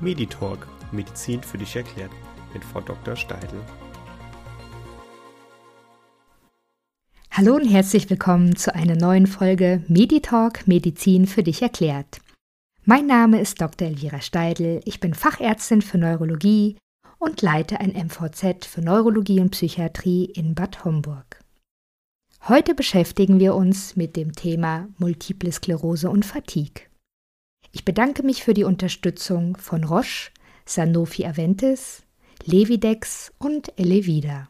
Meditalk Medizin für dich erklärt mit Frau Dr. Steidl. Hallo und herzlich willkommen zu einer neuen Folge Meditalk Medizin für dich erklärt. Mein Name ist Dr. Elvira Steidl, ich bin Fachärztin für Neurologie und leite ein MVZ für Neurologie und Psychiatrie in Bad Homburg. Heute beschäftigen wir uns mit dem Thema Multiple Sklerose und Fatigue. Ich bedanke mich für die Unterstützung von Roche, Sanofi Aventis, Levidex und Elevida.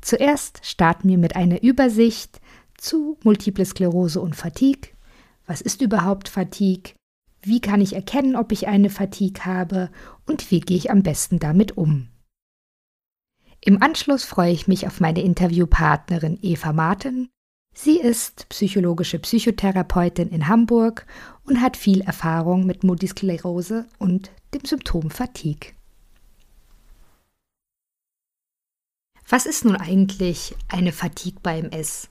Zuerst starten wir mit einer Übersicht zu Multiple Sklerose und Fatigue. Was ist überhaupt Fatigue? Wie kann ich erkennen, ob ich eine Fatigue habe und wie gehe ich am besten damit um? Im Anschluss freue ich mich auf meine Interviewpartnerin Eva Martin. Sie ist psychologische Psychotherapeutin in Hamburg und hat viel Erfahrung mit Multisklerose und dem Symptom Fatigue. Was ist nun eigentlich eine Fatigue bei MS?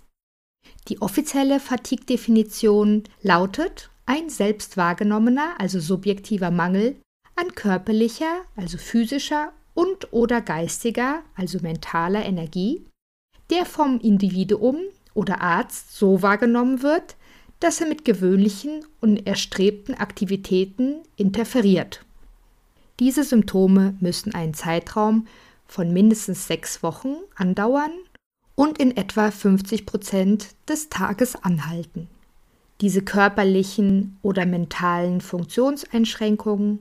Die offizielle Fatigue-Definition lautet ein selbst wahrgenommener, also subjektiver Mangel an körperlicher, also physischer und oder geistiger, also mentaler Energie, der vom Individuum oder Arzt so wahrgenommen wird, dass er mit gewöhnlichen und erstrebten Aktivitäten interferiert. Diese Symptome müssen einen Zeitraum von mindestens sechs Wochen andauern und in etwa 50 Prozent des Tages anhalten. Diese körperlichen oder mentalen Funktionseinschränkungen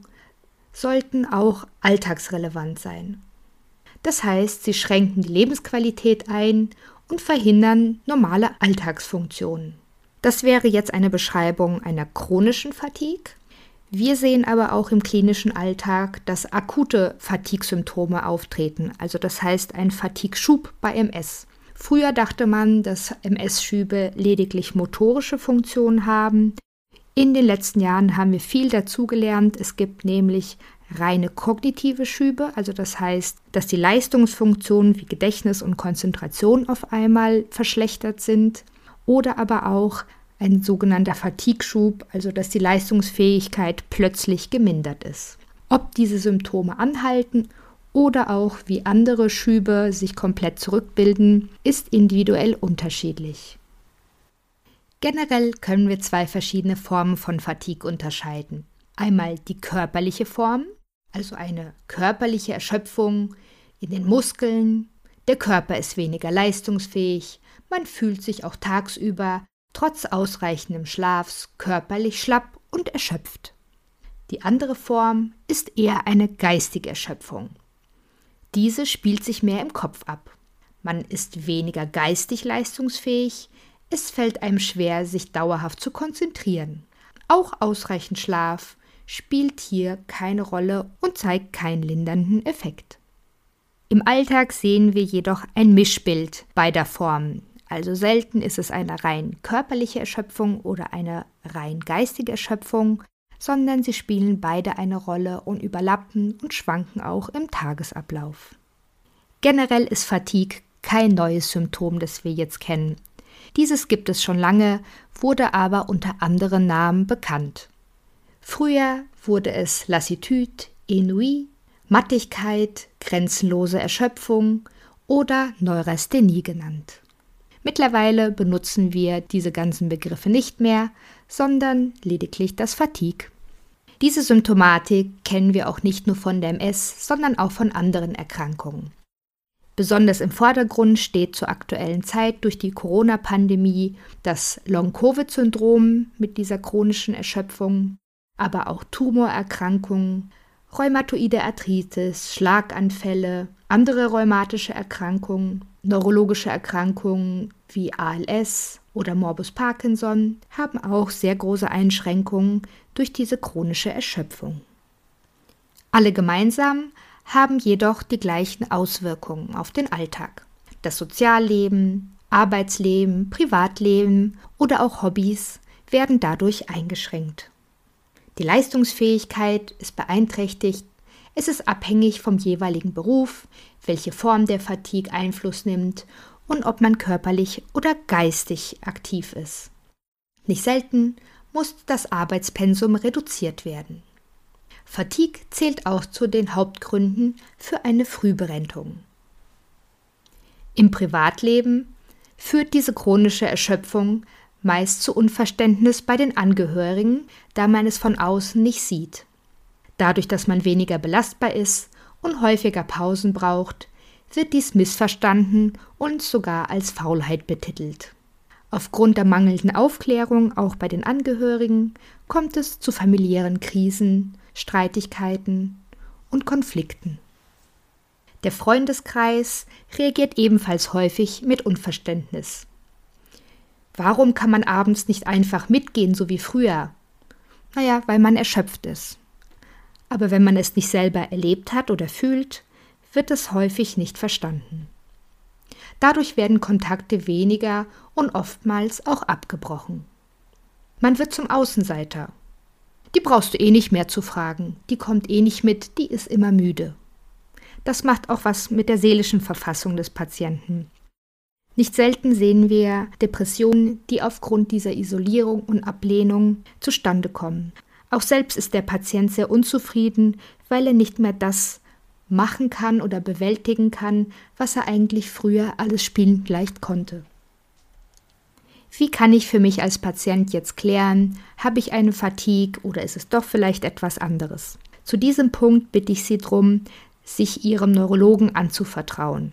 sollten auch alltagsrelevant sein. Das heißt, sie schränken die Lebensqualität ein und verhindern normale Alltagsfunktionen. Das wäre jetzt eine Beschreibung einer chronischen Fatigue. Wir sehen aber auch im klinischen Alltag, dass akute Fatigue-Symptome auftreten, also das heißt ein Fatigue-Schub bei MS. Früher dachte man, dass MS-Schübe lediglich motorische Funktionen haben. In den letzten Jahren haben wir viel dazugelernt. Es gibt nämlich reine kognitive Schübe, also das heißt, dass die Leistungsfunktionen wie Gedächtnis und Konzentration auf einmal verschlechtert sind oder aber auch ein sogenannter Fatigue-Schub, also dass die Leistungsfähigkeit plötzlich gemindert ist. Ob diese Symptome anhalten oder auch wie andere Schübe sich komplett zurückbilden, ist individuell unterschiedlich. Generell können wir zwei verschiedene Formen von Fatigue unterscheiden. Einmal die körperliche Form, also eine körperliche Erschöpfung in den Muskeln, der Körper ist weniger leistungsfähig, man fühlt sich auch tagsüber trotz ausreichendem Schlafs körperlich schlapp und erschöpft. Die andere Form ist eher eine geistige Erschöpfung. Diese spielt sich mehr im Kopf ab. Man ist weniger geistig leistungsfähig, es fällt einem schwer, sich dauerhaft zu konzentrieren. Auch ausreichend Schlaf spielt hier keine Rolle und zeigt keinen lindernden Effekt. Im Alltag sehen wir jedoch ein Mischbild beider Formen. Also selten ist es eine rein körperliche Erschöpfung oder eine rein geistige Erschöpfung, sondern sie spielen beide eine Rolle und überlappen und schwanken auch im Tagesablauf. Generell ist Fatigue kein neues Symptom, das wir jetzt kennen. Dieses gibt es schon lange, wurde aber unter anderen Namen bekannt. Früher wurde es Lassitude, Ennui, Mattigkeit, grenzenlose Erschöpfung oder Neurasthenie genannt. Mittlerweile benutzen wir diese ganzen Begriffe nicht mehr, sondern lediglich das Fatigue. Diese Symptomatik kennen wir auch nicht nur von der MS, sondern auch von anderen Erkrankungen. Besonders im Vordergrund steht zur aktuellen Zeit durch die Corona-Pandemie das Long-Covid-Syndrom mit dieser chronischen Erschöpfung, aber auch Tumorerkrankungen, rheumatoide Arthritis, Schlaganfälle, andere rheumatische Erkrankungen, neurologische Erkrankungen wie ALS oder Morbus Parkinson haben auch sehr große Einschränkungen durch diese chronische Erschöpfung. Alle gemeinsam haben jedoch die gleichen Auswirkungen auf den Alltag. Das Sozialleben, Arbeitsleben, Privatleben oder auch Hobbys werden dadurch eingeschränkt. Die Leistungsfähigkeit ist beeinträchtigt, es ist abhängig vom jeweiligen Beruf, welche Form der Fatigue Einfluss nimmt und ob man körperlich oder geistig aktiv ist. Nicht selten muss das Arbeitspensum reduziert werden. Fatigue zählt auch zu den Hauptgründen für eine Frühberentung. Im Privatleben führt diese chronische Erschöpfung meist zu Unverständnis bei den Angehörigen, da man es von außen nicht sieht. Dadurch, dass man weniger belastbar ist und häufiger Pausen braucht, wird dies missverstanden und sogar als Faulheit betitelt. Aufgrund der mangelnden Aufklärung auch bei den Angehörigen kommt es zu familiären Krisen, Streitigkeiten und Konflikten. Der Freundeskreis reagiert ebenfalls häufig mit Unverständnis. Warum kann man abends nicht einfach mitgehen, so wie früher? Naja, weil man erschöpft ist. Aber wenn man es nicht selber erlebt hat oder fühlt, wird es häufig nicht verstanden. Dadurch werden Kontakte weniger und oftmals auch abgebrochen. Man wird zum Außenseiter. Die brauchst du eh nicht mehr zu fragen, die kommt eh nicht mit, die ist immer müde. Das macht auch was mit der seelischen Verfassung des Patienten. Nicht selten sehen wir Depressionen, die aufgrund dieser Isolierung und Ablehnung zustande kommen. Auch selbst ist der Patient sehr unzufrieden, weil er nicht mehr das machen kann oder bewältigen kann, was er eigentlich früher alles spielend leicht konnte. Wie kann ich für mich als Patient jetzt klären, habe ich eine Fatigue oder ist es doch vielleicht etwas anderes? Zu diesem Punkt bitte ich Sie darum, sich Ihrem Neurologen anzuvertrauen.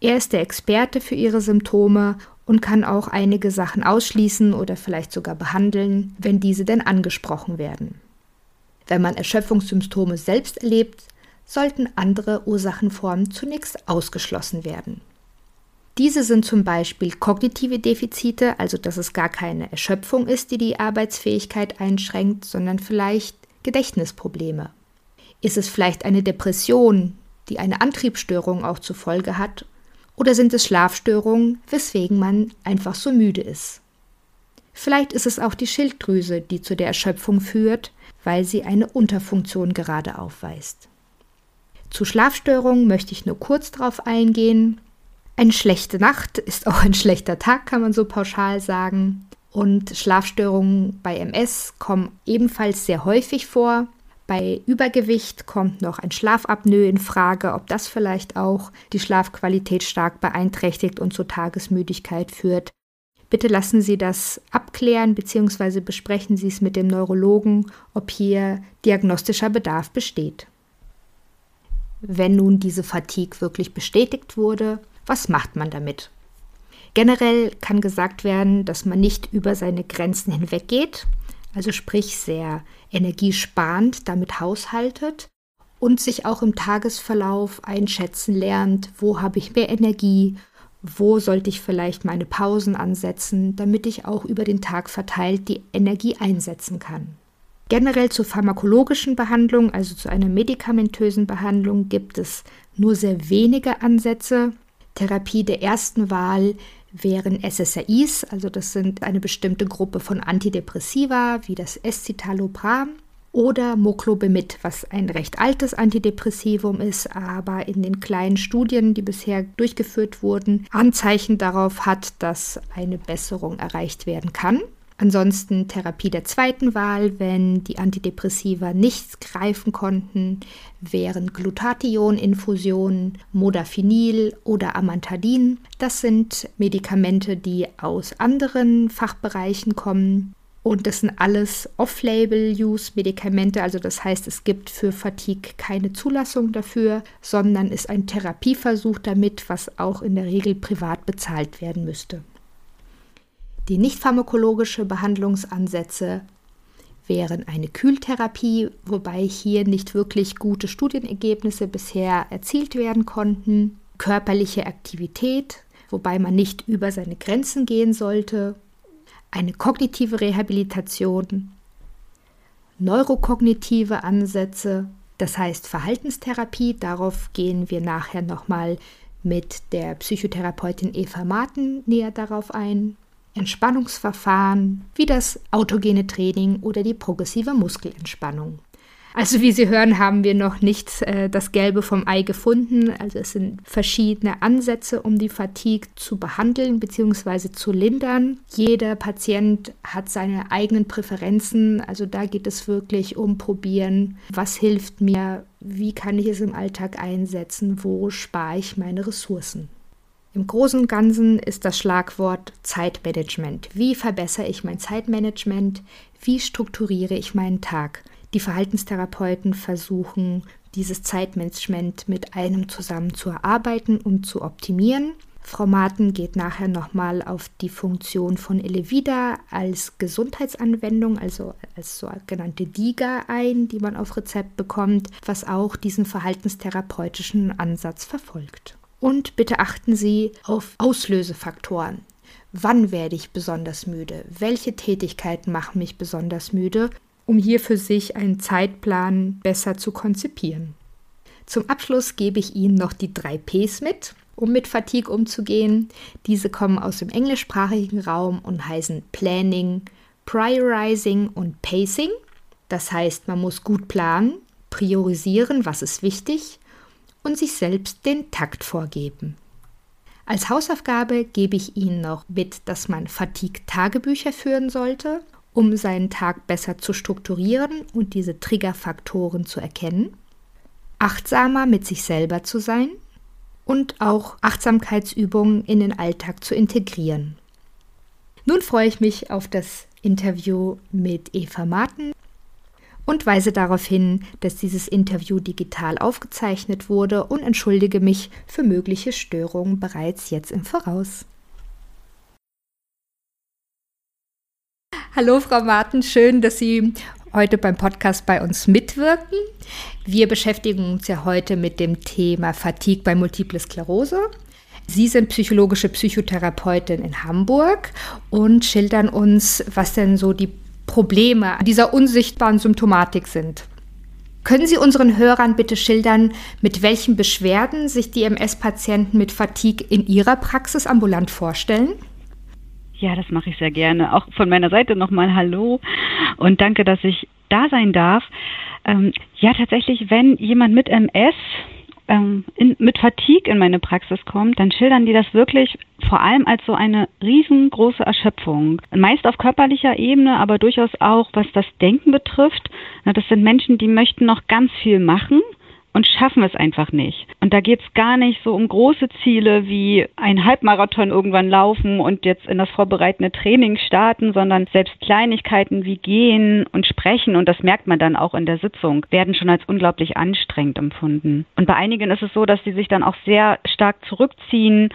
Er ist der Experte für Ihre Symptome und kann auch einige Sachen ausschließen oder vielleicht sogar behandeln, wenn diese denn angesprochen werden. Wenn man Erschöpfungssymptome selbst erlebt, sollten andere Ursachenformen zunächst ausgeschlossen werden. Diese sind zum Beispiel kognitive Defizite, also dass es gar keine Erschöpfung ist, die die Arbeitsfähigkeit einschränkt, sondern vielleicht Gedächtnisprobleme. Ist es vielleicht eine Depression, die eine Antriebsstörung auch zur Folge hat? Oder sind es Schlafstörungen, weswegen man einfach so müde ist? Vielleicht ist es auch die Schilddrüse, die zu der Erschöpfung führt, weil sie eine Unterfunktion gerade aufweist. Zu Schlafstörungen möchte ich nur kurz darauf eingehen. Eine schlechte Nacht ist auch ein schlechter Tag, kann man so pauschal sagen. Und Schlafstörungen bei MS kommen ebenfalls sehr häufig vor. Bei Übergewicht kommt noch ein Schlafapnoe in Frage, ob das vielleicht auch die Schlafqualität stark beeinträchtigt und zur Tagesmüdigkeit führt. Bitte lassen Sie das abklären bzw. besprechen Sie es mit dem Neurologen, ob hier diagnostischer Bedarf besteht. Wenn nun diese Fatigue wirklich bestätigt wurde, was macht man damit? Generell kann gesagt werden, dass man nicht über seine Grenzen hinweggeht, also sprich sehr energiesparend damit haushaltet und sich auch im Tagesverlauf einschätzen lernt, wo habe ich mehr Energie, wo sollte ich vielleicht meine Pausen ansetzen, damit ich auch über den Tag verteilt die Energie einsetzen kann. Generell zur pharmakologischen Behandlung, also zu einer medikamentösen Behandlung, gibt es nur sehr wenige Ansätze. Therapie der ersten Wahl wären SSRIs, also das sind eine bestimmte Gruppe von Antidepressiva wie das Escitalopram oder Moclobemid, was ein recht altes Antidepressivum ist, aber in den kleinen Studien, die bisher durchgeführt wurden, Anzeichen darauf hat, dass eine Besserung erreicht werden kann. Ansonsten Therapie der zweiten Wahl, wenn die Antidepressiva nichts greifen konnten, wären Glutathion-Infusionen, Modafinil oder Amantadin. Das sind Medikamente, die aus anderen Fachbereichen kommen. Und das sind alles Off-Label-Use-Medikamente, also das heißt, es gibt für Fatigue keine Zulassung dafür, sondern ist ein Therapieversuch damit, was auch in der Regel privat bezahlt werden müsste. Die nicht pharmakologische Behandlungsansätze wären eine Kühltherapie, wobei hier nicht wirklich gute Studienergebnisse bisher erzielt werden konnten, körperliche Aktivität, wobei man nicht über seine Grenzen gehen sollte, eine kognitive Rehabilitation, neurokognitive Ansätze, das heißt Verhaltenstherapie, darauf gehen wir nachher nochmal mit der Psychotherapeutin Eva Marten näher darauf ein. Entspannungsverfahren wie das autogene Training oder die progressive Muskelentspannung. Also wie Sie hören, haben wir noch nicht äh, das Gelbe vom Ei gefunden. Also es sind verschiedene Ansätze, um die Fatigue zu behandeln bzw. zu lindern. Jeder Patient hat seine eigenen Präferenzen. Also da geht es wirklich um Probieren, was hilft mir, wie kann ich es im Alltag einsetzen, wo spare ich meine Ressourcen. Im Großen und Ganzen ist das Schlagwort Zeitmanagement. Wie verbessere ich mein Zeitmanagement? Wie strukturiere ich meinen Tag? Die Verhaltenstherapeuten versuchen, dieses Zeitmanagement mit einem zusammen zu erarbeiten und zu optimieren. Frau Martin geht nachher nochmal auf die Funktion von Elevida als Gesundheitsanwendung, also als sogenannte DIGA ein, die man auf Rezept bekommt, was auch diesen verhaltenstherapeutischen Ansatz verfolgt. Und bitte achten Sie auf Auslösefaktoren. Wann werde ich besonders müde? Welche Tätigkeiten machen mich besonders müde? um hier für sich einen Zeitplan besser zu konzipieren. Zum Abschluss gebe ich Ihnen noch die drei Ps mit, um mit Fatigue umzugehen. Diese kommen aus dem englischsprachigen Raum und heißen Planning, Priorizing und Pacing. Das heißt, man muss gut planen, priorisieren, was ist wichtig und sich selbst den Takt vorgeben. Als Hausaufgabe gebe ich Ihnen noch mit, dass man Fatigue-Tagebücher führen sollte um seinen Tag besser zu strukturieren und diese Triggerfaktoren zu erkennen, achtsamer mit sich selber zu sein und auch Achtsamkeitsübungen in den Alltag zu integrieren. Nun freue ich mich auf das Interview mit Eva Martin und weise darauf hin, dass dieses Interview digital aufgezeichnet wurde und entschuldige mich für mögliche Störungen bereits jetzt im Voraus. Hallo, Frau Martin, schön, dass Sie heute beim Podcast bei uns mitwirken. Wir beschäftigen uns ja heute mit dem Thema Fatigue bei Multiple Sklerose. Sie sind psychologische Psychotherapeutin in Hamburg und schildern uns, was denn so die Probleme dieser unsichtbaren Symptomatik sind. Können Sie unseren Hörern bitte schildern, mit welchen Beschwerden sich die MS-Patienten mit Fatigue in Ihrer Praxis ambulant vorstellen? Ja, das mache ich sehr gerne. Auch von meiner Seite nochmal Hallo und danke, dass ich da sein darf. Ähm, ja, tatsächlich, wenn jemand mit MS ähm, in, mit Fatigue in meine Praxis kommt, dann schildern die das wirklich vor allem als so eine riesengroße Erschöpfung. Meist auf körperlicher Ebene, aber durchaus auch, was das Denken betrifft. Na, das sind Menschen, die möchten noch ganz viel machen und schaffen es einfach nicht. Und da geht es gar nicht so um große Ziele wie ein Halbmarathon irgendwann laufen und jetzt in das vorbereitende Training starten, sondern selbst Kleinigkeiten wie gehen und sprechen, und das merkt man dann auch in der Sitzung, werden schon als unglaublich anstrengend empfunden. Und bei einigen ist es so, dass sie sich dann auch sehr stark zurückziehen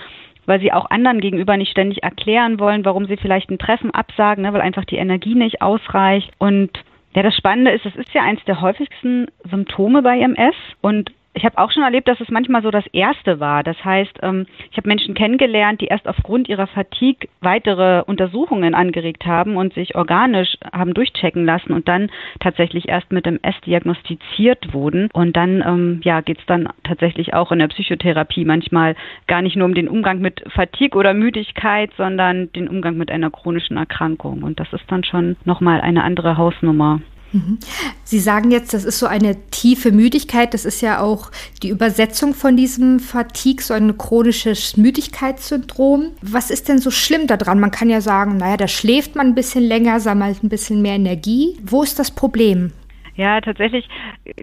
weil sie auch anderen gegenüber nicht ständig erklären wollen, warum sie vielleicht ein Treffen absagen, ne, weil einfach die Energie nicht ausreicht. Und ja, das Spannende ist, es ist ja eins der häufigsten Symptome bei MS und ich habe auch schon erlebt, dass es manchmal so das Erste war. Das heißt, ähm, ich habe Menschen kennengelernt, die erst aufgrund ihrer Fatigue weitere Untersuchungen angeregt haben und sich organisch haben durchchecken lassen und dann tatsächlich erst mit dem S diagnostiziert wurden. Und dann ähm, ja, geht es dann tatsächlich auch in der Psychotherapie manchmal gar nicht nur um den Umgang mit Fatigue oder Müdigkeit, sondern den Umgang mit einer chronischen Erkrankung. Und das ist dann schon nochmal eine andere Hausnummer. Mhm. Sie sagen jetzt, das ist so eine tiefe Müdigkeit. Das ist ja auch die Übersetzung von diesem Fatigue, so ein chronisches Müdigkeitssyndrom. Was ist denn so schlimm daran? Man kann ja sagen, naja, da schläft man ein bisschen länger, sammelt ein bisschen mehr Energie. Wo ist das Problem? Ja, tatsächlich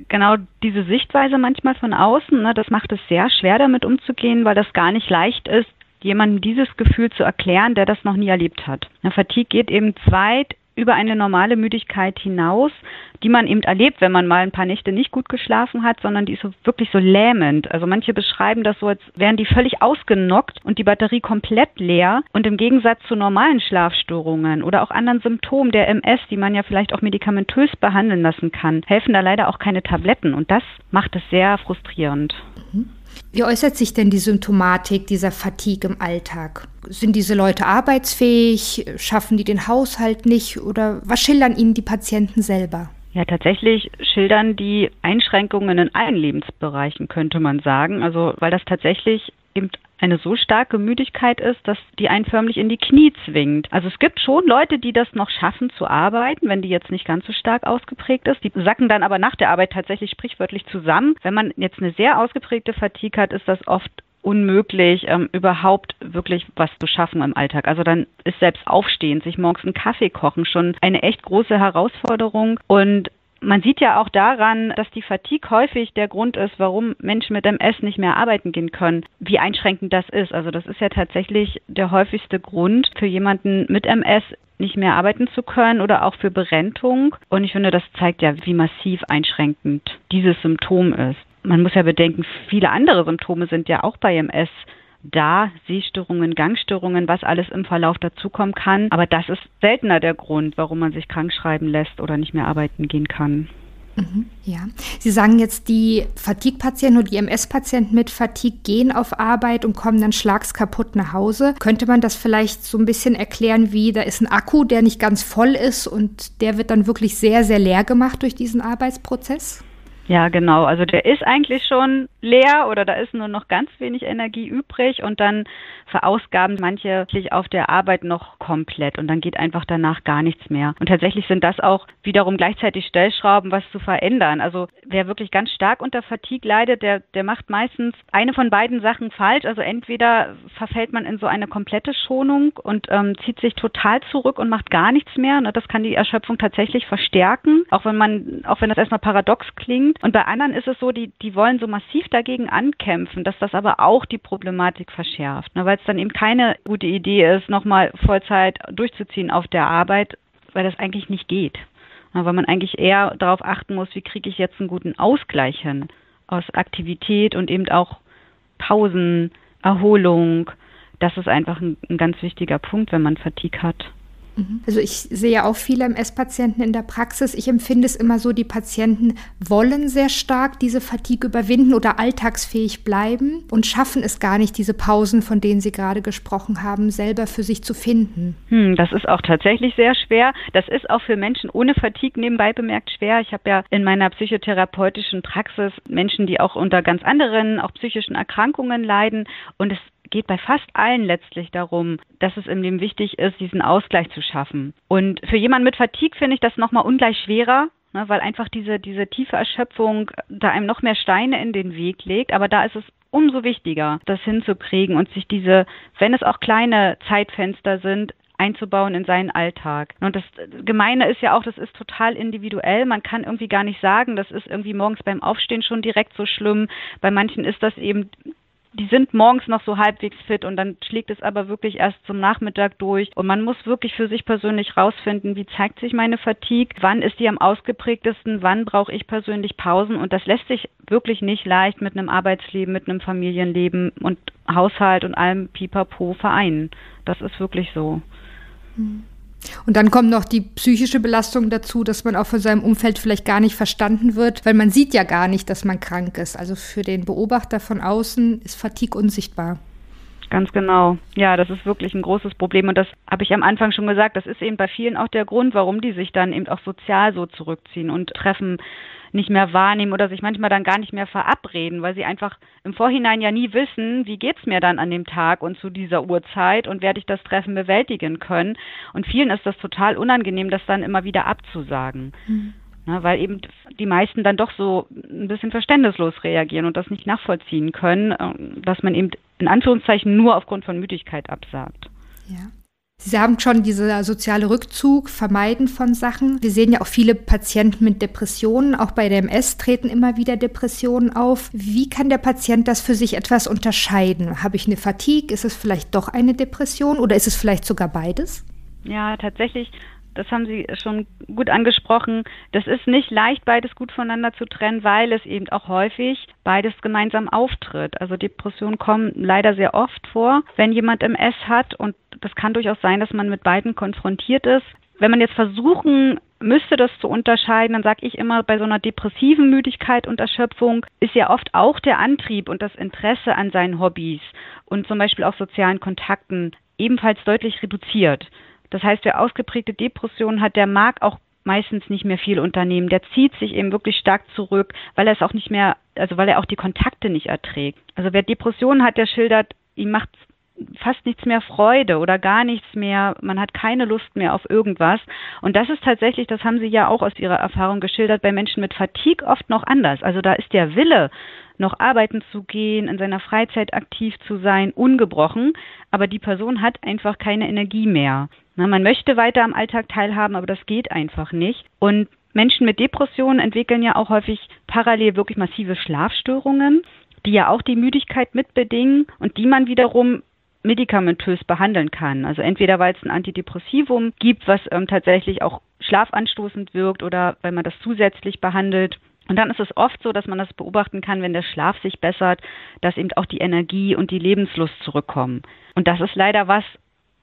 genau diese Sichtweise manchmal von außen, ne, das macht es sehr schwer damit umzugehen, weil das gar nicht leicht ist, jemandem dieses Gefühl zu erklären, der das noch nie erlebt hat. Eine Fatigue geht eben zweit über eine normale Müdigkeit hinaus, die man eben erlebt, wenn man mal ein paar Nächte nicht gut geschlafen hat, sondern die ist so wirklich so lähmend. Also manche beschreiben das so, als wären die völlig ausgenockt und die Batterie komplett leer. Und im Gegensatz zu normalen Schlafstörungen oder auch anderen Symptomen der MS, die man ja vielleicht auch medikamentös behandeln lassen kann, helfen da leider auch keine Tabletten. Und das macht es sehr frustrierend. Mhm. Wie äußert sich denn die Symptomatik dieser Fatigue im Alltag? Sind diese Leute arbeitsfähig? Schaffen die den Haushalt nicht? Oder was schildern ihnen die Patienten selber? Ja, tatsächlich schildern die Einschränkungen in allen Lebensbereichen, könnte man sagen. Also, weil das tatsächlich eben eine so starke Müdigkeit ist, dass die einen förmlich in die Knie zwingt. Also es gibt schon Leute, die das noch schaffen zu arbeiten, wenn die jetzt nicht ganz so stark ausgeprägt ist. Die sacken dann aber nach der Arbeit tatsächlich sprichwörtlich zusammen. Wenn man jetzt eine sehr ausgeprägte Fatigue hat, ist das oft unmöglich, ähm, überhaupt wirklich was zu schaffen im Alltag. Also dann ist selbst Aufstehen, sich morgens einen Kaffee kochen schon eine echt große Herausforderung. Und man sieht ja auch daran, dass die Fatigue häufig der Grund ist, warum Menschen mit MS nicht mehr arbeiten gehen können, wie einschränkend das ist. Also das ist ja tatsächlich der häufigste Grund für jemanden mit MS nicht mehr arbeiten zu können oder auch für Berentung. Und ich finde, das zeigt ja, wie massiv einschränkend dieses Symptom ist. Man muss ja bedenken, viele andere Symptome sind ja auch bei MS da Sehstörungen, Gangstörungen, was alles im Verlauf dazukommen kann. Aber das ist seltener der Grund, warum man sich krank schreiben lässt oder nicht mehr arbeiten gehen kann. Mhm, ja, Sie sagen jetzt, die Fatigue-Patienten und die MS-Patienten mit Fatigue gehen auf Arbeit und kommen dann schlagskaputt nach Hause. Könnte man das vielleicht so ein bisschen erklären, wie da ist ein Akku, der nicht ganz voll ist und der wird dann wirklich sehr, sehr leer gemacht durch diesen Arbeitsprozess? Ja, genau. Also der ist eigentlich schon leer oder da ist nur noch ganz wenig Energie übrig und dann verausgaben manche sich auf der Arbeit noch komplett und dann geht einfach danach gar nichts mehr. Und tatsächlich sind das auch wiederum gleichzeitig Stellschrauben, was zu verändern. Also wer wirklich ganz stark unter Fatigue leidet, der, der macht meistens eine von beiden Sachen falsch. Also entweder verfällt man in so eine komplette Schonung und ähm, zieht sich total zurück und macht gar nichts mehr. Und das kann die Erschöpfung tatsächlich verstärken, auch wenn man, auch wenn das erstmal paradox klingt. Und bei anderen ist es so, die, die wollen so massiv dagegen ankämpfen, dass das aber auch die Problematik verschärft, ne, weil es dann eben keine gute Idee ist, nochmal Vollzeit durchzuziehen auf der Arbeit, weil das eigentlich nicht geht. Ne, weil man eigentlich eher darauf achten muss, wie kriege ich jetzt einen guten Ausgleich hin aus Aktivität und eben auch Pausen, Erholung. Das ist einfach ein, ein ganz wichtiger Punkt, wenn man Fatigue hat. Mhm. Also ich sehe auch viele MS-Patienten in der Praxis. Ich empfinde es immer so, die Patienten wollen sehr stark diese Fatigue überwinden oder alltagsfähig bleiben und schaffen es gar nicht, diese Pausen, von denen Sie gerade gesprochen haben, selber für sich zu finden. Hm, das ist auch tatsächlich sehr schwer. Das ist auch für Menschen ohne Fatigue nebenbei bemerkt schwer. Ich habe ja in meiner psychotherapeutischen Praxis Menschen, die auch unter ganz anderen, auch psychischen Erkrankungen leiden und es geht bei fast allen letztlich darum, dass es im Leben wichtig ist, diesen Ausgleich zu schaffen. Und für jemanden mit Fatigue finde ich das nochmal ungleich schwerer, ne, weil einfach diese, diese tiefe Erschöpfung da einem noch mehr Steine in den Weg legt. Aber da ist es umso wichtiger, das hinzukriegen und sich diese, wenn es auch kleine Zeitfenster sind, einzubauen in seinen Alltag. Und das Gemeine ist ja auch, das ist total individuell. Man kann irgendwie gar nicht sagen, das ist irgendwie morgens beim Aufstehen schon direkt so schlimm. Bei manchen ist das eben die sind morgens noch so halbwegs fit und dann schlägt es aber wirklich erst zum Nachmittag durch. Und man muss wirklich für sich persönlich rausfinden, wie zeigt sich meine Fatigue, wann ist die am ausgeprägtesten, wann brauche ich persönlich Pausen. Und das lässt sich wirklich nicht leicht mit einem Arbeitsleben, mit einem Familienleben und Haushalt und allem Pipapo vereinen. Das ist wirklich so. Mhm. Und dann kommt noch die psychische Belastung dazu, dass man auch von seinem Umfeld vielleicht gar nicht verstanden wird, weil man sieht ja gar nicht, dass man krank ist. Also für den Beobachter von außen ist Fatigue unsichtbar. Ganz genau. Ja, das ist wirklich ein großes Problem. Und das habe ich am Anfang schon gesagt. Das ist eben bei vielen auch der Grund, warum die sich dann eben auch sozial so zurückziehen und Treffen nicht mehr wahrnehmen oder sich manchmal dann gar nicht mehr verabreden, weil sie einfach im Vorhinein ja nie wissen, wie geht's mir dann an dem Tag und zu dieser Uhrzeit und werde ich das Treffen bewältigen können. Und vielen ist das total unangenehm, das dann immer wieder abzusagen. Mhm. Na, weil eben die meisten dann doch so ein bisschen verständnislos reagieren und das nicht nachvollziehen können, äh, dass man eben in Anführungszeichen nur aufgrund von Müdigkeit absagt. Ja. Sie haben schon dieser soziale Rückzug, Vermeiden von Sachen. Wir sehen ja auch viele Patienten mit Depressionen. Auch bei der MS treten immer wieder Depressionen auf. Wie kann der Patient das für sich etwas unterscheiden? Habe ich eine Fatigue? Ist es vielleicht doch eine Depression oder ist es vielleicht sogar beides? Ja, tatsächlich das haben Sie schon gut angesprochen. Das ist nicht leicht, beides gut voneinander zu trennen, weil es eben auch häufig beides gemeinsam auftritt. Also Depressionen kommen leider sehr oft vor, wenn jemand MS hat und das kann durchaus sein, dass man mit beiden konfrontiert ist. Wenn man jetzt versuchen müsste, das zu unterscheiden, dann sage ich immer, bei so einer depressiven Müdigkeit und Erschöpfung ist ja oft auch der Antrieb und das Interesse an seinen Hobbys und zum Beispiel auch sozialen Kontakten ebenfalls deutlich reduziert. Das heißt, wer ausgeprägte Depressionen hat, der mag auch meistens nicht mehr viel unternehmen. Der zieht sich eben wirklich stark zurück, weil er es auch nicht mehr, also weil er auch die Kontakte nicht erträgt. Also wer Depressionen hat, der schildert ihm macht fast nichts mehr Freude oder gar nichts mehr, man hat keine Lust mehr auf irgendwas. Und das ist tatsächlich, das haben Sie ja auch aus Ihrer Erfahrung geschildert, bei Menschen mit Fatigue oft noch anders. Also da ist der Wille, noch arbeiten zu gehen, in seiner Freizeit aktiv zu sein, ungebrochen, aber die Person hat einfach keine Energie mehr. Na, man möchte weiter am Alltag teilhaben, aber das geht einfach nicht. Und Menschen mit Depressionen entwickeln ja auch häufig parallel wirklich massive Schlafstörungen, die ja auch die Müdigkeit mitbedingen und die man wiederum medikamentös behandeln kann. Also entweder weil es ein Antidepressivum gibt, was ähm, tatsächlich auch schlafanstoßend wirkt oder weil man das zusätzlich behandelt. Und dann ist es oft so, dass man das beobachten kann, wenn der Schlaf sich bessert, dass eben auch die Energie und die Lebenslust zurückkommen. Und das ist leider was,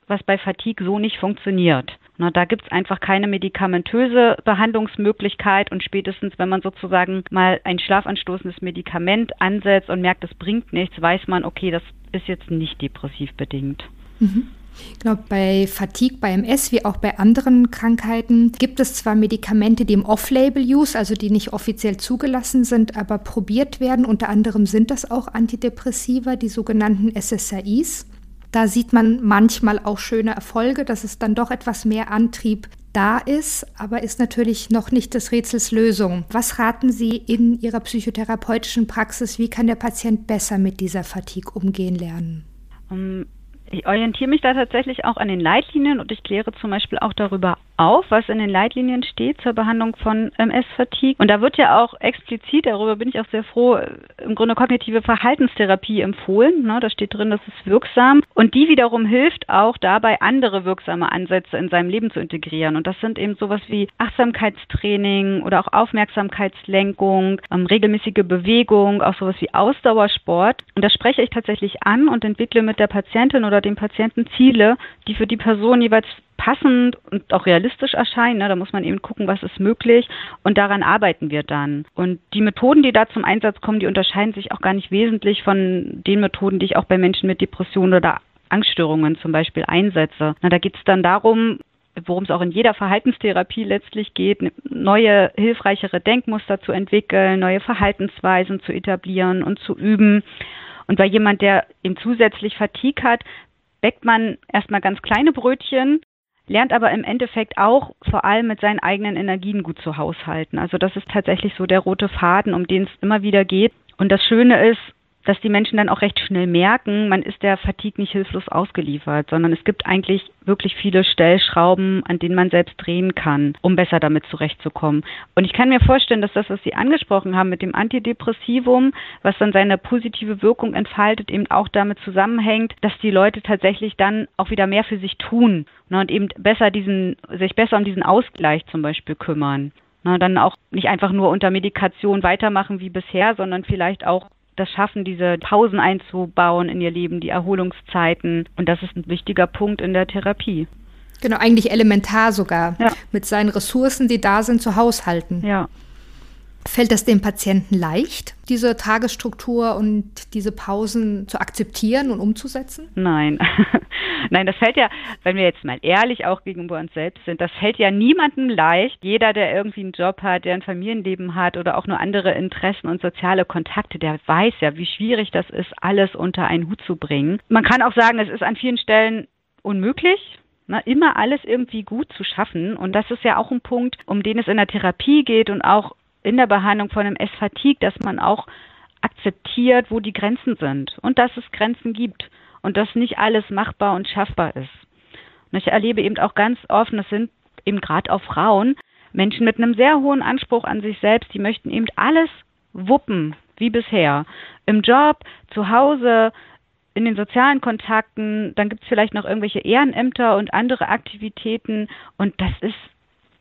was bei Fatigue so nicht funktioniert. Na, da gibt es einfach keine medikamentöse Behandlungsmöglichkeit und spätestens, wenn man sozusagen mal ein schlafanstoßendes Medikament ansetzt und merkt, das bringt nichts, weiß man, okay, das ist jetzt nicht depressiv bedingt. Mhm. Genau, bei Fatigue, bei MS wie auch bei anderen Krankheiten gibt es zwar Medikamente, die im Off-Label-Use, also die nicht offiziell zugelassen sind, aber probiert werden. Unter anderem sind das auch Antidepressiva, die sogenannten SSRIs. Da sieht man manchmal auch schöne Erfolge, dass es dann doch etwas mehr Antrieb da ist, aber ist natürlich noch nicht des Rätsels Lösung. Was raten Sie in Ihrer psychotherapeutischen Praxis? Wie kann der Patient besser mit dieser Fatigue umgehen lernen? Um ich orientiere mich da tatsächlich auch an den Leitlinien und ich kläre zum Beispiel auch darüber auf, was in den Leitlinien steht zur Behandlung von MS-Fatigue. Und da wird ja auch explizit, darüber bin ich auch sehr froh, im Grunde kognitive Verhaltenstherapie empfohlen. Ne, da steht drin, das ist wirksam. Und die wiederum hilft auch dabei, andere wirksame Ansätze in seinem Leben zu integrieren. Und das sind eben sowas wie Achtsamkeitstraining oder auch Aufmerksamkeitslenkung, ähm, regelmäßige Bewegung, auch sowas wie Ausdauersport. Und das spreche ich tatsächlich an und entwickle mit der Patientin oder dem Patienten Ziele, die für die Person jeweils passend und auch realistisch erscheinen. Ne? Da muss man eben gucken, was ist möglich und daran arbeiten wir dann. Und die Methoden, die da zum Einsatz kommen, die unterscheiden sich auch gar nicht wesentlich von den Methoden, die ich auch bei Menschen mit Depressionen oder Angststörungen zum Beispiel einsetze. Na, da geht es dann darum, worum es auch in jeder Verhaltenstherapie letztlich geht, neue, hilfreichere Denkmuster zu entwickeln, neue Verhaltensweisen zu etablieren und zu üben. Und bei jemand, der eben zusätzlich Fatigue hat, bäckt man erstmal ganz kleine Brötchen lernt aber im Endeffekt auch vor allem mit seinen eigenen Energien gut zu haushalten. Also das ist tatsächlich so der rote Faden, um den es immer wieder geht. Und das Schöne ist, dass die Menschen dann auch recht schnell merken, man ist der Fatigue nicht hilflos ausgeliefert, sondern es gibt eigentlich wirklich viele Stellschrauben, an denen man selbst drehen kann, um besser damit zurechtzukommen. Und ich kann mir vorstellen, dass das, was Sie angesprochen haben mit dem Antidepressivum, was dann seine positive Wirkung entfaltet, eben auch damit zusammenhängt, dass die Leute tatsächlich dann auch wieder mehr für sich tun ne, und eben besser diesen, sich besser um diesen Ausgleich zum Beispiel kümmern. Ne, dann auch nicht einfach nur unter Medikation weitermachen wie bisher, sondern vielleicht auch das schaffen, diese Pausen einzubauen in ihr Leben, die Erholungszeiten. Und das ist ein wichtiger Punkt in der Therapie. Genau, eigentlich elementar sogar, ja. mit seinen Ressourcen, die da sind, zu haushalten. Ja. Fällt es dem Patienten leicht, diese Tagesstruktur und diese Pausen zu akzeptieren und umzusetzen? Nein. Nein, das fällt ja, wenn wir jetzt mal ehrlich auch gegenüber uns selbst sind, das fällt ja niemandem leicht. Jeder, der irgendwie einen Job hat, der ein Familienleben hat oder auch nur andere Interessen und soziale Kontakte, der weiß ja, wie schwierig das ist, alles unter einen Hut zu bringen. Man kann auch sagen, es ist an vielen Stellen unmöglich. Ne, immer alles irgendwie gut zu schaffen. Und das ist ja auch ein Punkt, um den es in der Therapie geht und auch in der Behandlung von einem S-Fatigue, dass man auch akzeptiert, wo die Grenzen sind und dass es Grenzen gibt und dass nicht alles machbar und schaffbar ist. Und ich erlebe eben auch ganz oft, das sind eben gerade auch Frauen, Menschen mit einem sehr hohen Anspruch an sich selbst, die möchten eben alles wuppen, wie bisher. Im Job, zu Hause, in den sozialen Kontakten, dann gibt es vielleicht noch irgendwelche Ehrenämter und andere Aktivitäten und das ist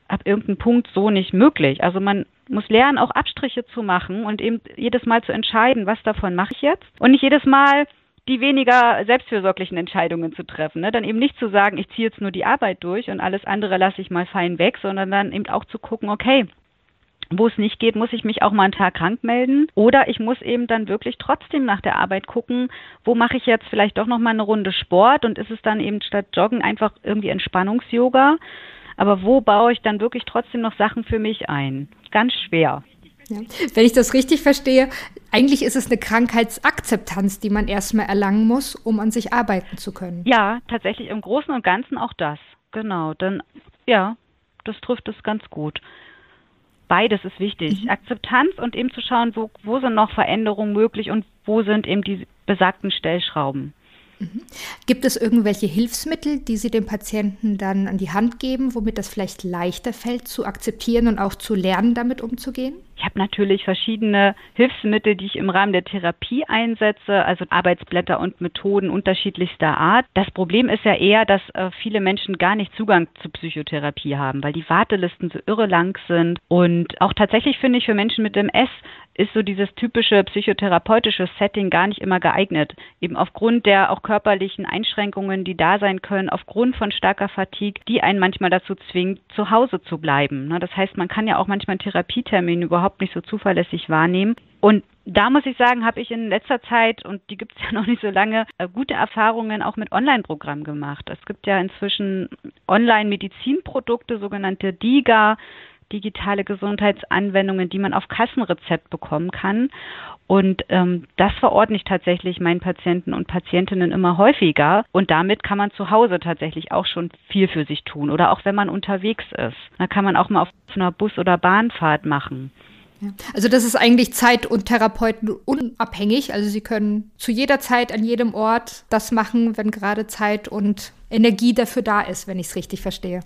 ab irgendeinem Punkt so nicht möglich. Also man muss lernen, auch Abstriche zu machen und eben jedes Mal zu entscheiden, was davon mache ich jetzt. Und nicht jedes Mal die weniger selbstfürsorglichen Entscheidungen zu treffen. Ne? Dann eben nicht zu sagen, ich ziehe jetzt nur die Arbeit durch und alles andere lasse ich mal fein weg, sondern dann eben auch zu gucken, okay, wo es nicht geht, muss ich mich auch mal einen Tag krank melden. Oder ich muss eben dann wirklich trotzdem nach der Arbeit gucken, wo mache ich jetzt vielleicht doch nochmal eine Runde Sport und ist es dann eben statt Joggen einfach irgendwie Entspannungs-Yoga aber wo baue ich dann wirklich trotzdem noch Sachen für mich ein? Ganz schwer. Ja. Wenn ich das richtig verstehe, eigentlich ist es eine Krankheitsakzeptanz, die man erstmal erlangen muss, um an sich arbeiten zu können. Ja, tatsächlich im Großen und Ganzen auch das. Genau. Dann, ja, das trifft es ganz gut. Beides ist wichtig. Mhm. Akzeptanz und eben zu schauen, wo, wo sind noch Veränderungen möglich und wo sind eben die besagten Stellschrauben. Gibt es irgendwelche Hilfsmittel, die Sie dem Patienten dann an die Hand geben, womit das vielleicht leichter fällt zu akzeptieren und auch zu lernen, damit umzugehen? Ich habe natürlich verschiedene Hilfsmittel, die ich im Rahmen der Therapie einsetze, also Arbeitsblätter und Methoden unterschiedlichster Art. Das Problem ist ja eher, dass äh, viele Menschen gar nicht Zugang zu Psychotherapie haben, weil die Wartelisten so irre lang sind. Und auch tatsächlich finde ich für Menschen mit MS ist so dieses typische psychotherapeutische Setting gar nicht immer geeignet. Eben aufgrund der auch körperlichen Einschränkungen, die da sein können, aufgrund von starker Fatigue, die einen manchmal dazu zwingt, zu Hause zu bleiben. Ne, das heißt, man kann ja auch manchmal einen Therapietermin überhaupt nicht so zuverlässig wahrnehmen. Und da muss ich sagen, habe ich in letzter Zeit, und die gibt es ja noch nicht so lange, äh, gute Erfahrungen auch mit Online-Programmen gemacht. Es gibt ja inzwischen Online-Medizinprodukte, sogenannte DIGA, digitale Gesundheitsanwendungen, die man auf Kassenrezept bekommen kann. Und ähm, das verordne ich tatsächlich meinen Patienten und Patientinnen immer häufiger. Und damit kann man zu Hause tatsächlich auch schon viel für sich tun. Oder auch wenn man unterwegs ist. Da kann man auch mal auf einer Bus- oder Bahnfahrt machen. Also das ist eigentlich Zeit- und Therapeuten unabhängig. Also Sie können zu jeder Zeit an jedem Ort das machen, wenn gerade Zeit und Energie dafür da ist, wenn ich es richtig verstehe.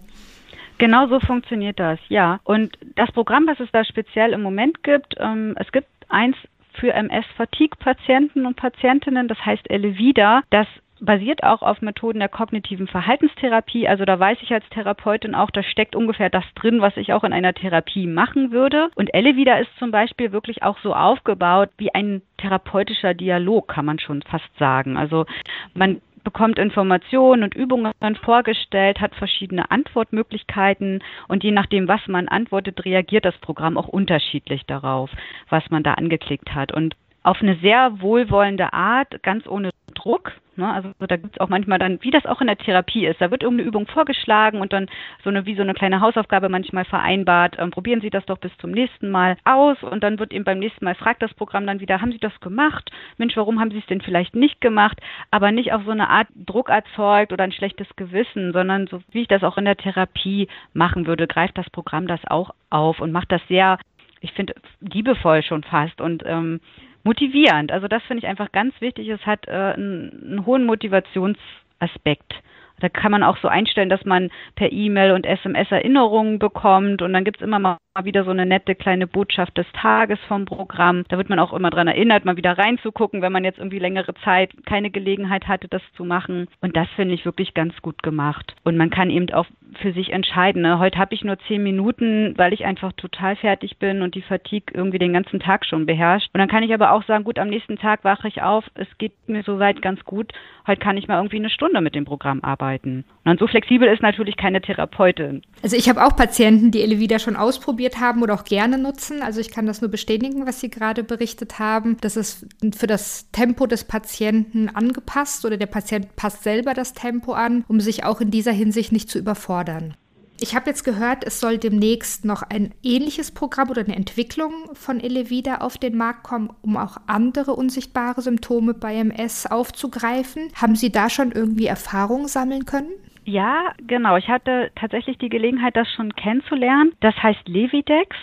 Genau so funktioniert das, ja. Und das Programm, was es da speziell im Moment gibt, ähm, es gibt eins für MS-Fatigue-Patienten und Patientinnen, das heißt Elevida. Das basiert auch auf Methoden der kognitiven Verhaltenstherapie. Also da weiß ich als Therapeutin auch, da steckt ungefähr das drin, was ich auch in einer Therapie machen würde. Und Elevida ist zum Beispiel wirklich auch so aufgebaut wie ein therapeutischer Dialog, kann man schon fast sagen. Also man bekommt Informationen und Übungen vorgestellt, hat verschiedene Antwortmöglichkeiten und je nachdem, was man antwortet, reagiert das Programm auch unterschiedlich darauf, was man da angeklickt hat. Und auf eine sehr wohlwollende Art, ganz ohne Druck. Ne? Also da gibt es auch manchmal dann, wie das auch in der Therapie ist, da wird irgendeine Übung vorgeschlagen und dann so eine wie so eine kleine Hausaufgabe manchmal vereinbart. Ähm, probieren Sie das doch bis zum nächsten Mal aus und dann wird eben beim nächsten Mal fragt das Programm dann wieder, haben Sie das gemacht? Mensch, warum haben Sie es denn vielleicht nicht gemacht? Aber nicht auf so eine Art Druck erzeugt oder ein schlechtes Gewissen, sondern so wie ich das auch in der Therapie machen würde, greift das Programm das auch auf und macht das sehr ich finde, liebevoll schon fast und ähm, motivierend. Also das finde ich einfach ganz wichtig. Es hat äh, einen, einen hohen Motivationsaspekt. Da kann man auch so einstellen, dass man per E-Mail und SMS Erinnerungen bekommt und dann gibt es immer mal wieder so eine nette kleine Botschaft des Tages vom Programm. Da wird man auch immer dran erinnert, mal wieder reinzugucken, wenn man jetzt irgendwie längere Zeit keine Gelegenheit hatte, das zu machen. Und das finde ich wirklich ganz gut gemacht. Und man kann eben auch für sich entscheiden. Ne? Heute habe ich nur zehn Minuten, weil ich einfach total fertig bin und die Fatigue irgendwie den ganzen Tag schon beherrscht. Und dann kann ich aber auch sagen, gut, am nächsten Tag wache ich auf, es geht mir soweit ganz gut. Heute kann ich mal irgendwie eine Stunde mit dem Programm arbeiten. Und so flexibel ist natürlich keine Therapeutin. Also ich habe auch Patienten, die Elevida schon ausprobiert haben oder auch gerne nutzen. Also ich kann das nur bestätigen, was Sie gerade berichtet haben. Das ist für das Tempo des Patienten angepasst oder der Patient passt selber das Tempo an, um sich auch in dieser Hinsicht nicht zu überfordern. Ich habe jetzt gehört, es soll demnächst noch ein ähnliches Programm oder eine Entwicklung von Elevida auf den Markt kommen, um auch andere unsichtbare Symptome bei MS aufzugreifen. Haben Sie da schon irgendwie Erfahrungen sammeln können? Ja, genau. Ich hatte tatsächlich die Gelegenheit, das schon kennenzulernen. Das heißt Levidex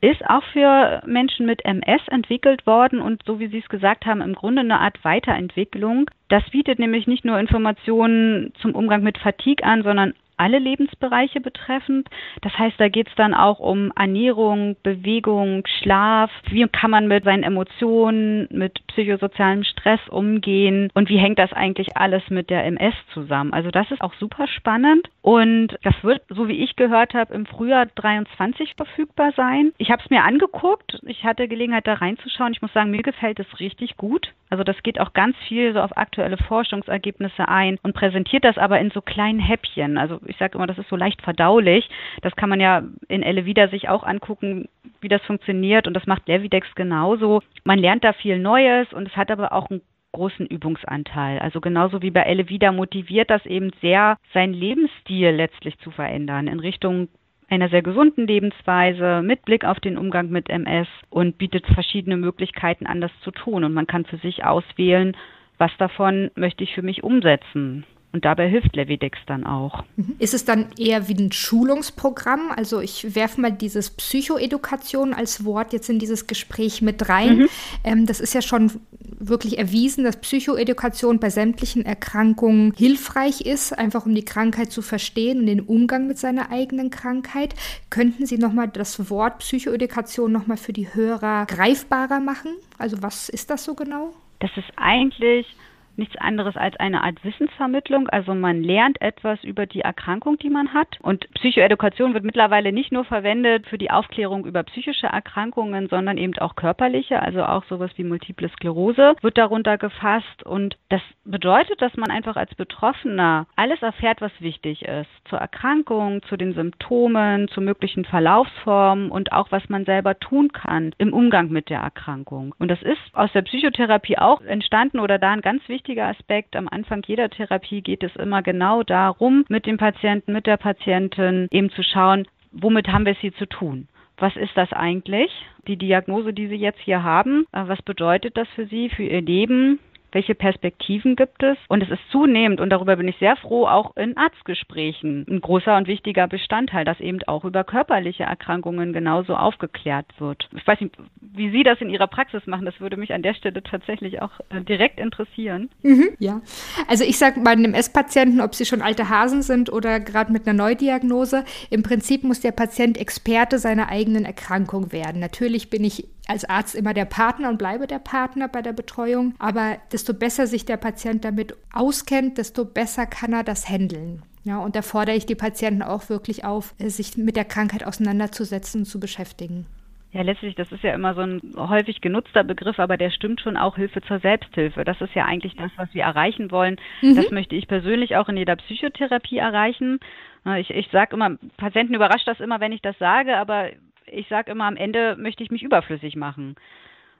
ist auch für Menschen mit MS entwickelt worden und so wie Sie es gesagt haben, im Grunde eine Art Weiterentwicklung. Das bietet nämlich nicht nur Informationen zum Umgang mit Fatigue an, sondern alle Lebensbereiche betreffend. Das heißt, da geht es dann auch um Ernährung, Bewegung, Schlaf. Wie kann man mit seinen Emotionen, mit psychosozialem Stress umgehen und wie hängt das eigentlich alles mit der MS zusammen? Also das ist auch super spannend und das wird, so wie ich gehört habe, im Frühjahr 23 verfügbar sein. Ich habe es mir angeguckt. Ich hatte Gelegenheit, da reinzuschauen. Ich muss sagen, mir gefällt es richtig gut. Also das geht auch ganz viel so auf aktuelle Forschungsergebnisse ein und präsentiert das aber in so kleinen Häppchen. Also ich sage immer, das ist so leicht verdaulich. Das kann man ja in Elevida sich auch angucken, wie das funktioniert und das macht Levidex genauso. Man lernt da viel Neues und es hat aber auch einen großen Übungsanteil. Also genauso wie bei Elevida motiviert das eben sehr, seinen Lebensstil letztlich zu verändern in Richtung einer sehr gesunden Lebensweise mit Blick auf den Umgang mit MS und bietet verschiedene Möglichkeiten an, das zu tun. Und man kann für sich auswählen, was davon möchte ich für mich umsetzen. Und dabei hilft Levidex dann auch. Mhm. Ist es dann eher wie ein Schulungsprogramm? Also ich werfe mal dieses Psychoedukation als Wort jetzt in dieses Gespräch mit rein. Mhm. Ähm, das ist ja schon wirklich erwiesen, dass Psychoedukation bei sämtlichen Erkrankungen hilfreich ist, einfach um die Krankheit zu verstehen und den Umgang mit seiner eigenen Krankheit. Könnten Sie nochmal das Wort Psychoedukation nochmal für die Hörer greifbarer machen? Also was ist das so genau? Das ist eigentlich nichts anderes als eine Art Wissensvermittlung. Also man lernt etwas über die Erkrankung, die man hat. Und Psychoedukation wird mittlerweile nicht nur verwendet für die Aufklärung über psychische Erkrankungen, sondern eben auch körperliche, also auch sowas wie Multiple Sklerose wird darunter gefasst. Und das bedeutet, dass man einfach als Betroffener alles erfährt, was wichtig ist. Zur Erkrankung, zu den Symptomen, zu möglichen Verlaufsformen und auch, was man selber tun kann im Umgang mit der Erkrankung. Und das ist aus der Psychotherapie auch entstanden oder da ein ganz wichtiges wichtiger Aspekt. Am Anfang jeder Therapie geht es immer genau darum, mit dem Patienten, mit der Patientin eben zu schauen, womit haben wir es hier zu tun? Was ist das eigentlich? Die Diagnose, die Sie jetzt hier haben, äh, was bedeutet das für Sie, für Ihr Leben? Welche Perspektiven gibt es. Und es ist zunehmend, und darüber bin ich sehr froh, auch in Arztgesprächen ein großer und wichtiger Bestandteil, dass eben auch über körperliche Erkrankungen genauso aufgeklärt wird. Ich weiß nicht, wie Sie das in Ihrer Praxis machen, das würde mich an der Stelle tatsächlich auch äh, direkt interessieren. Mhm, ja, also ich sage bei einem S-Patienten, ob sie schon alte Hasen sind oder gerade mit einer Neudiagnose, im Prinzip muss der Patient Experte seiner eigenen Erkrankung werden. Natürlich bin ich als Arzt immer der Partner und bleibe der Partner bei der Betreuung. Aber desto besser sich der Patient damit auskennt, desto besser kann er das handeln. Ja, und da fordere ich die Patienten auch wirklich auf, sich mit der Krankheit auseinanderzusetzen und zu beschäftigen. Ja, letztlich, das ist ja immer so ein häufig genutzter Begriff, aber der stimmt schon auch Hilfe zur Selbsthilfe. Das ist ja eigentlich das, was wir erreichen wollen. Mhm. Das möchte ich persönlich auch in jeder Psychotherapie erreichen. Ich, ich sage immer, Patienten überrascht das immer, wenn ich das sage, aber ich sage immer, am Ende möchte ich mich überflüssig machen.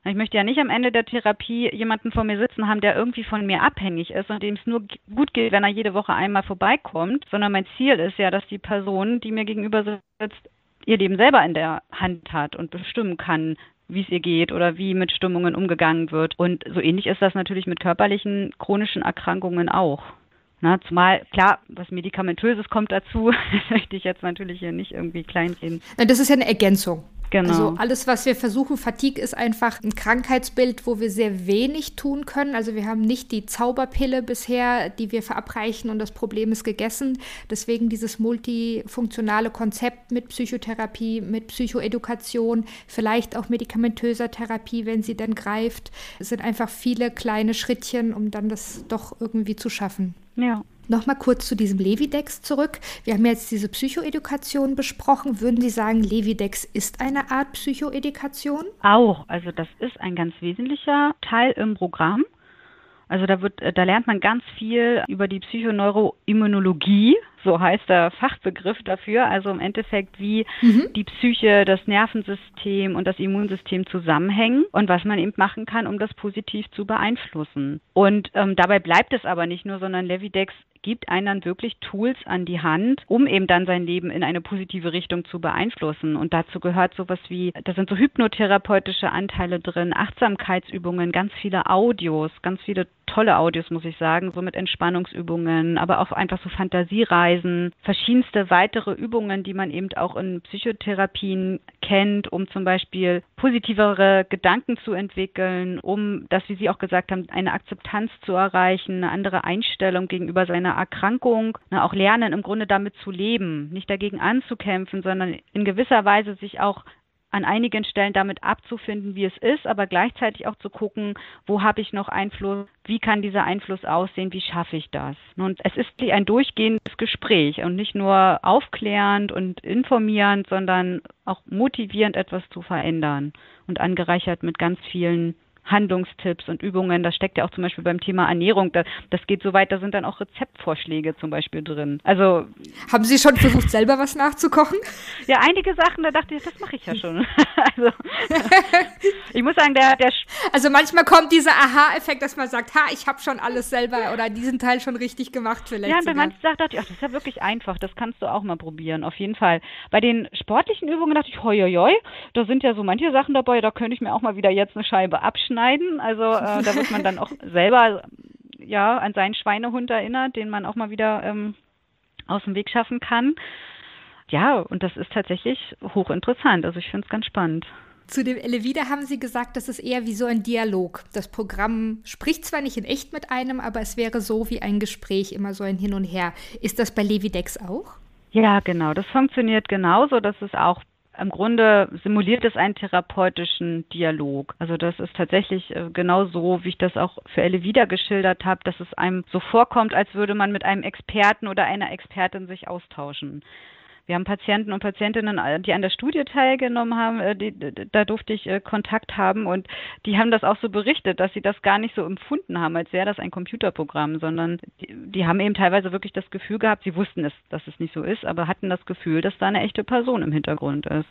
Ich möchte ja nicht am Ende der Therapie jemanden vor mir sitzen haben, der irgendwie von mir abhängig ist und dem es nur gut geht, wenn er jede Woche einmal vorbeikommt, sondern mein Ziel ist ja, dass die Person, die mir gegenüber sitzt, ihr Leben selber in der Hand hat und bestimmen kann, wie es ihr geht oder wie mit Stimmungen umgegangen wird. Und so ähnlich ist das natürlich mit körperlichen chronischen Erkrankungen auch. Na, zumal, klar, was Medikamentöses kommt dazu, möchte ich jetzt natürlich hier nicht irgendwie kleinreden. Das ist ja eine Ergänzung. Genau. Also alles, was wir versuchen, Fatigue ist einfach ein Krankheitsbild, wo wir sehr wenig tun können. Also wir haben nicht die Zauberpille bisher, die wir verabreichen und das Problem ist gegessen. Deswegen dieses multifunktionale Konzept mit Psychotherapie, mit Psychoedukation, vielleicht auch medikamentöser Therapie, wenn sie dann greift, es sind einfach viele kleine Schrittchen, um dann das doch irgendwie zu schaffen. Ja. Nochmal kurz zu diesem Levidex zurück. Wir haben jetzt diese Psychoedukation besprochen. Würden Sie sagen, Levidex ist eine Art Psychoedukation? Auch. Also das ist ein ganz wesentlicher Teil im Programm. Also da wird, da lernt man ganz viel über die Psychoneuroimmunologie, so heißt der Fachbegriff dafür. Also im Endeffekt, wie mhm. die Psyche, das Nervensystem und das Immunsystem zusammenhängen und was man eben machen kann, um das positiv zu beeinflussen. Und ähm, dabei bleibt es aber nicht nur, sondern Levidex gibt einem dann wirklich Tools an die Hand, um eben dann sein Leben in eine positive Richtung zu beeinflussen. Und dazu gehört sowas wie, da sind so hypnotherapeutische Anteile drin, Achtsamkeitsübungen, ganz viele Audios, ganz viele tolle Audios, muss ich sagen, so mit Entspannungsübungen, aber auch einfach so Fantasiereisen, verschiedenste weitere Übungen, die man eben auch in Psychotherapien kennt, um zum Beispiel positivere Gedanken zu entwickeln, um das, wie Sie auch gesagt haben, eine Akzeptanz zu erreichen, eine andere Einstellung gegenüber seiner Erkrankung, ne, auch lernen, im Grunde damit zu leben, nicht dagegen anzukämpfen, sondern in gewisser Weise sich auch an einigen Stellen damit abzufinden, wie es ist, aber gleichzeitig auch zu gucken, wo habe ich noch Einfluss, wie kann dieser Einfluss aussehen, wie schaffe ich das. Und es ist ein durchgehendes Gespräch und nicht nur aufklärend und informierend, sondern auch motivierend etwas zu verändern und angereichert mit ganz vielen Handlungstipps und Übungen. Das steckt ja auch zum Beispiel beim Thema Ernährung. Das, das geht so weit, da sind dann auch Rezeptvorschläge zum Beispiel drin. Also haben Sie schon versucht, selber was nachzukochen? Ja, einige Sachen, da dachte ich, das mache ich ja schon. also, ich muss sagen, der, der. Also manchmal kommt dieser Aha-Effekt, dass man sagt, ha, ich habe schon alles selber oder diesen Teil schon richtig gemacht vielleicht. Ja, und bei manchen Sachen dachte ich, ach, das ist ja wirklich einfach, das kannst du auch mal probieren, auf jeden Fall. Bei den sportlichen Übungen dachte ich, hoi, hoi, hoi da sind ja so manche Sachen dabei, da könnte ich mir auch mal wieder jetzt eine Scheibe abschneiden. Also äh, da wird man dann auch selber ja an seinen Schweinehund erinnert, den man auch mal wieder ähm, aus dem Weg schaffen kann. Ja, und das ist tatsächlich hochinteressant. Also ich finde es ganz spannend. Zu dem Elevida haben Sie gesagt, das ist eher wie so ein Dialog. Das Programm spricht zwar nicht in echt mit einem, aber es wäre so wie ein Gespräch, immer so ein Hin und Her. Ist das bei Levidex auch? Ja, genau. Das funktioniert genauso. Das ist auch im Grunde simuliert es einen therapeutischen Dialog. Also das ist tatsächlich äh, genau so, wie ich das auch für Elle wieder geschildert habe, dass es einem so vorkommt, als würde man mit einem Experten oder einer Expertin sich austauschen. Wir haben Patienten und Patientinnen, äh, die an der Studie teilgenommen haben, äh, die, da durfte ich äh, Kontakt haben und die haben das auch so berichtet, dass sie das gar nicht so empfunden haben, als wäre das ein Computerprogramm, sondern die, die haben eben teilweise wirklich das Gefühl gehabt, sie wussten es, dass es nicht so ist, aber hatten das Gefühl, dass da eine echte Person im Hintergrund ist.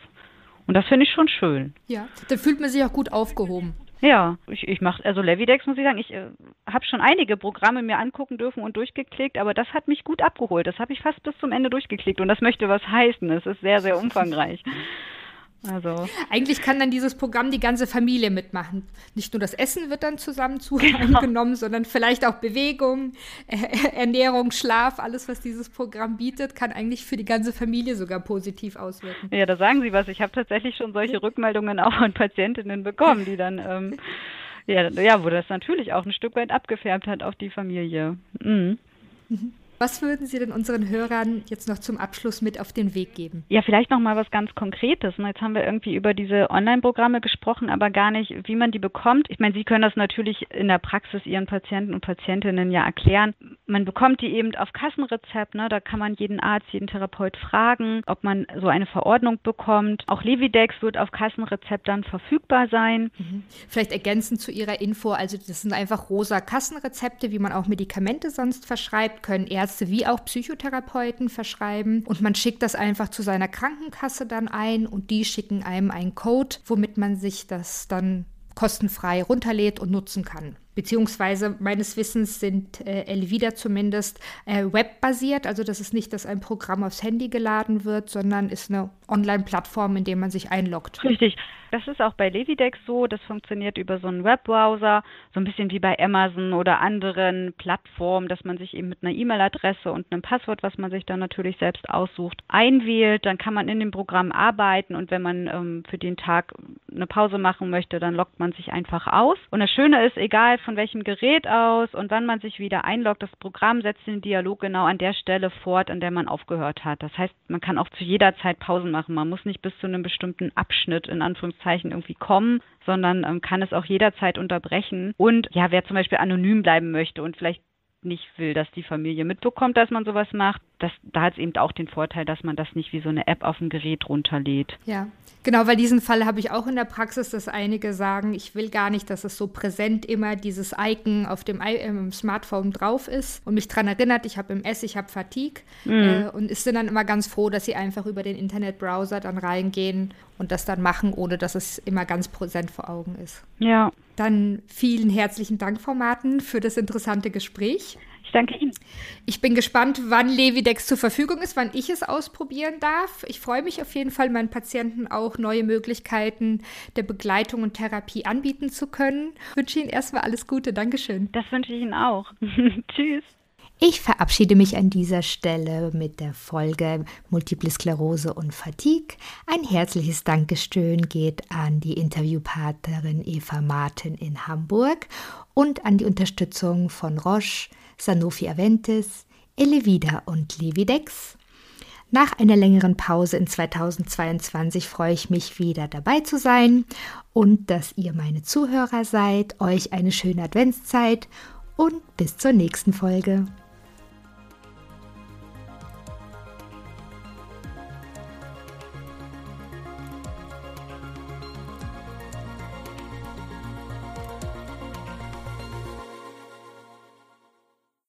Und das finde ich schon schön. Ja, da fühlt man sich auch gut aufgehoben. Ja, ich, ich mache, also Levidex muss ich sagen, ich äh, habe schon einige Programme mir angucken dürfen und durchgeklickt, aber das hat mich gut abgeholt. Das habe ich fast bis zum Ende durchgeklickt und das möchte was heißen. Es ist sehr, sehr umfangreich. Also. Eigentlich kann dann dieses Programm die ganze Familie mitmachen. Nicht nur das Essen wird dann zusammen zu genau. genommen, sondern vielleicht auch Bewegung, Ernährung, Schlaf, alles, was dieses Programm bietet, kann eigentlich für die ganze Familie sogar positiv auswirken. Ja, da sagen Sie was. Ich habe tatsächlich schon solche Rückmeldungen auch von Patientinnen bekommen, die dann, ähm, ja, ja, wo das natürlich auch ein Stück weit abgefärbt hat auf die Familie. Mhm. Mhm. Was würden Sie denn unseren Hörern jetzt noch zum Abschluss mit auf den Weg geben? Ja, vielleicht noch mal was ganz Konkretes. Jetzt haben wir irgendwie über diese Online-Programme gesprochen, aber gar nicht, wie man die bekommt. Ich meine, Sie können das natürlich in der Praxis Ihren Patienten und Patientinnen ja erklären. Man bekommt die eben auf Kassenrezept. Ne? Da kann man jeden Arzt, jeden Therapeut fragen, ob man so eine Verordnung bekommt. Auch Levidex wird auf Kassenrezept dann verfügbar sein. Mhm. Vielleicht ergänzend zu Ihrer Info, also das sind einfach rosa Kassenrezepte, wie man auch Medikamente sonst verschreibt, können Ärzte Ärzte wie auch Psychotherapeuten verschreiben und man schickt das einfach zu seiner Krankenkasse dann ein und die schicken einem einen Code, womit man sich das dann kostenfrei runterlädt und nutzen kann. Beziehungsweise meines Wissens sind äh, Elvida zumindest äh, webbasiert. Also das ist nicht, dass ein Programm aufs Handy geladen wird, sondern ist eine Online-Plattform, in der man sich einloggt. Richtig. Das ist auch bei Levidex so. Das funktioniert über so einen Webbrowser, so ein bisschen wie bei Amazon oder anderen Plattformen, dass man sich eben mit einer E-Mail-Adresse und einem Passwort, was man sich dann natürlich selbst aussucht, einwählt. Dann kann man in dem Programm arbeiten und wenn man ähm, für den Tag eine Pause machen möchte, dann loggt man sich einfach aus. Und das Schöne ist, egal von welchem Gerät aus und wann man sich wieder einloggt, das Programm setzt den Dialog genau an der Stelle fort, an der man aufgehört hat. Das heißt, man kann auch zu jeder Zeit Pausen machen. Man muss nicht bis zu einem bestimmten Abschnitt in Anführungszeichen irgendwie kommen, sondern ähm, kann es auch jederzeit unterbrechen. Und ja, wer zum Beispiel anonym bleiben möchte und vielleicht nicht will, dass die Familie mitbekommt, dass man sowas macht, das, da hat es eben auch den Vorteil, dass man das nicht wie so eine App auf dem Gerät runterlädt. Ja, genau, weil diesen Fall habe ich auch in der Praxis, dass einige sagen, ich will gar nicht, dass es so präsent immer dieses Icon auf dem äh, Smartphone drauf ist und mich daran erinnert, ich habe MS, ich habe Fatigue mhm. äh, und sind dann immer ganz froh, dass sie einfach über den Internetbrowser dann reingehen und das dann machen, ohne dass es immer ganz präsent vor Augen ist. Ja. Dann vielen herzlichen Dank, Frau Martin, für das interessante Gespräch. Ich danke Ihnen. Ich bin gespannt, wann Levidex zur Verfügung ist, wann ich es ausprobieren darf. Ich freue mich auf jeden Fall, meinen Patienten auch neue Möglichkeiten der Begleitung und Therapie anbieten zu können. Ich wünsche Ihnen erstmal alles Gute. Dankeschön. Das wünsche ich Ihnen auch. Tschüss. Ich verabschiede mich an dieser Stelle mit der Folge Multiple Sklerose und Fatigue. Ein herzliches Dankeschön geht an die Interviewpartnerin Eva Martin in Hamburg und an die Unterstützung von Roche, Sanofi Aventis, Elevida und Levidex. Nach einer längeren Pause in 2022 freue ich mich wieder dabei zu sein und dass ihr meine Zuhörer seid. Euch eine schöne Adventszeit und bis zur nächsten Folge.